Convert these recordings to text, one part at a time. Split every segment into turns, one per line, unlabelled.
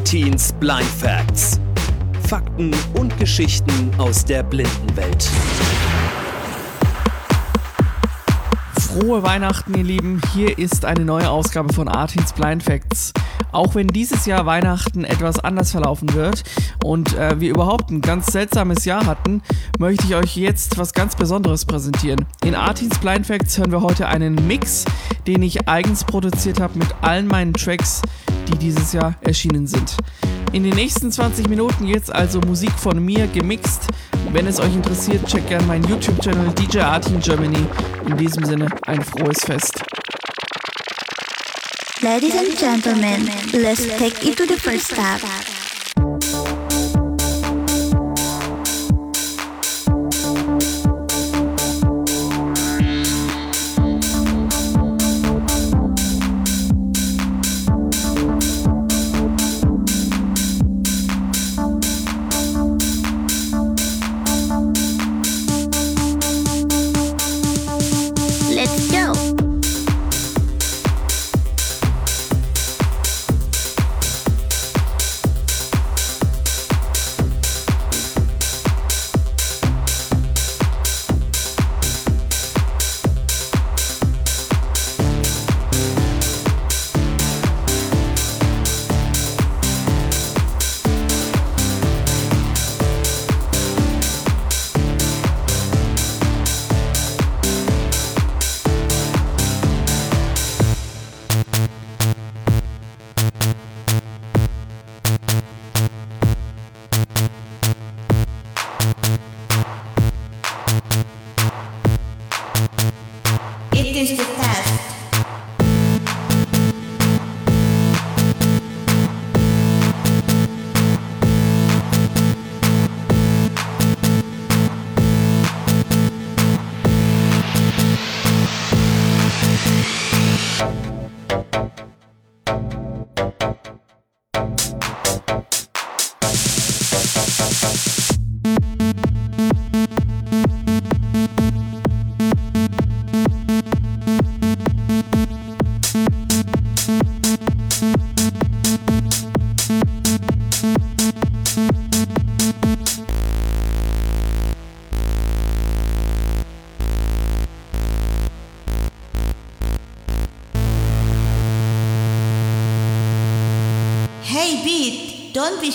Artins Blind Facts. Fakten und Geschichten aus der Blindenwelt.
Frohe Weihnachten, ihr Lieben. Hier ist eine neue Ausgabe von Artins Blind Facts. Auch wenn dieses Jahr Weihnachten etwas anders verlaufen wird und äh, wir überhaupt ein ganz seltsames Jahr hatten, möchte ich euch jetzt was ganz Besonderes präsentieren. In Artins Blind Facts hören wir heute einen Mix, den ich eigens produziert habe mit allen meinen Tracks, die dieses Jahr erschienen sind. In den nächsten 20 Minuten jetzt also Musik von mir gemixt. Wenn es euch interessiert, checkt gerne meinen YouTube-Channel DJ Artin Germany. In diesem Sinne ein frohes Fest.
Ladies and gentlemen, let's take it to the first step.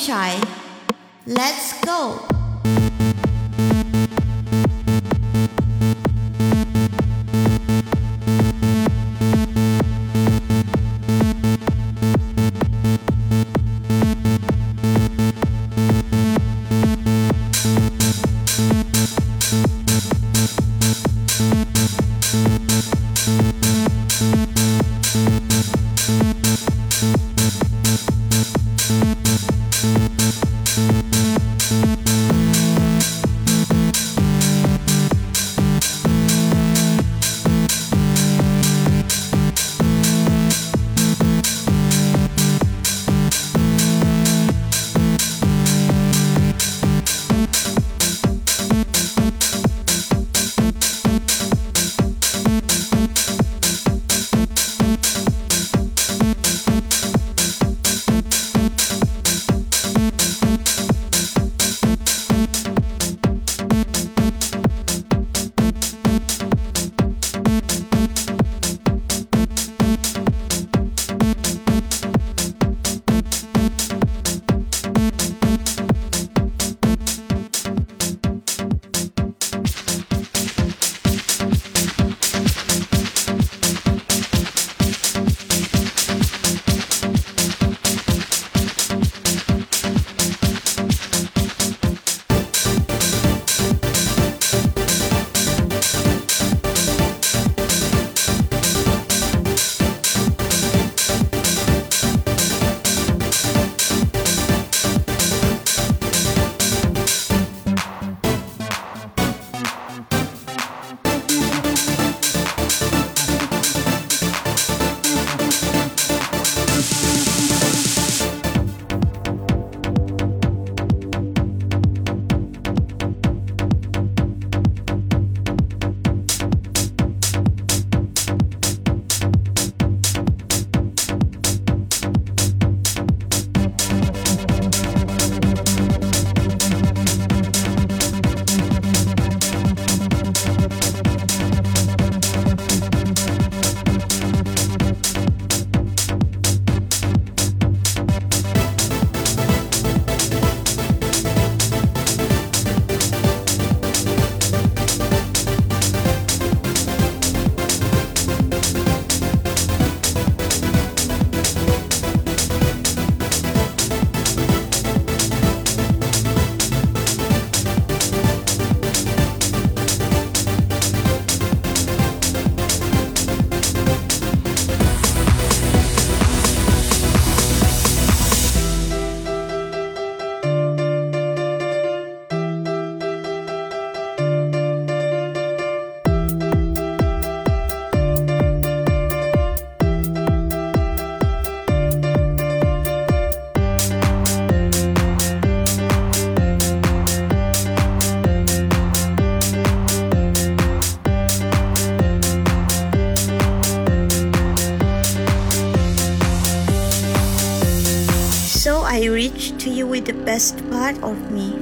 Shy. With the best part of me.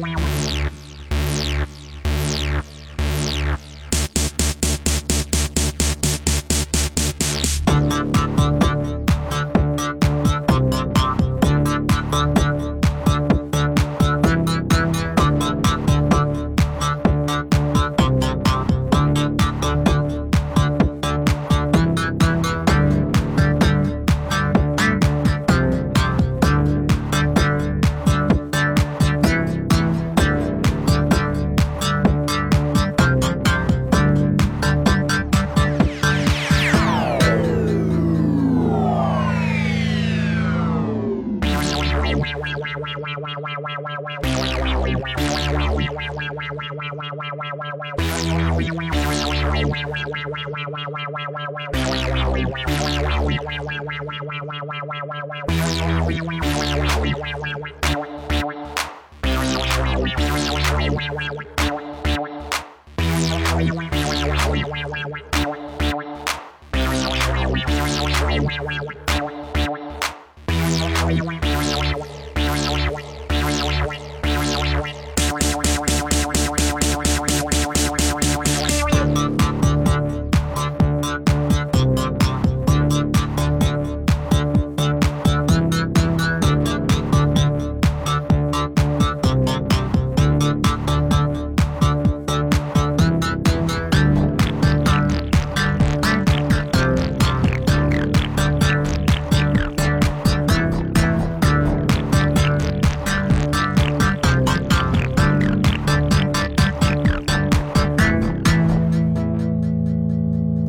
Música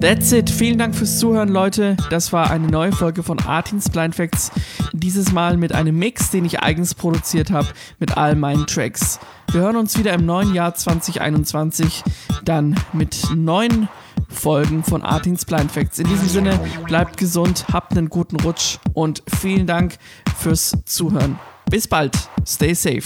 That's it. Vielen Dank fürs Zuhören, Leute. Das war eine neue Folge von Artins Blind Facts. Dieses Mal mit einem Mix, den ich eigens produziert habe, mit all meinen Tracks. Wir hören uns wieder im neuen Jahr 2021, dann mit neuen Folgen von Artins Blind Facts. In diesem Sinne, bleibt gesund, habt einen guten Rutsch und vielen Dank fürs Zuhören. Bis bald. Stay safe.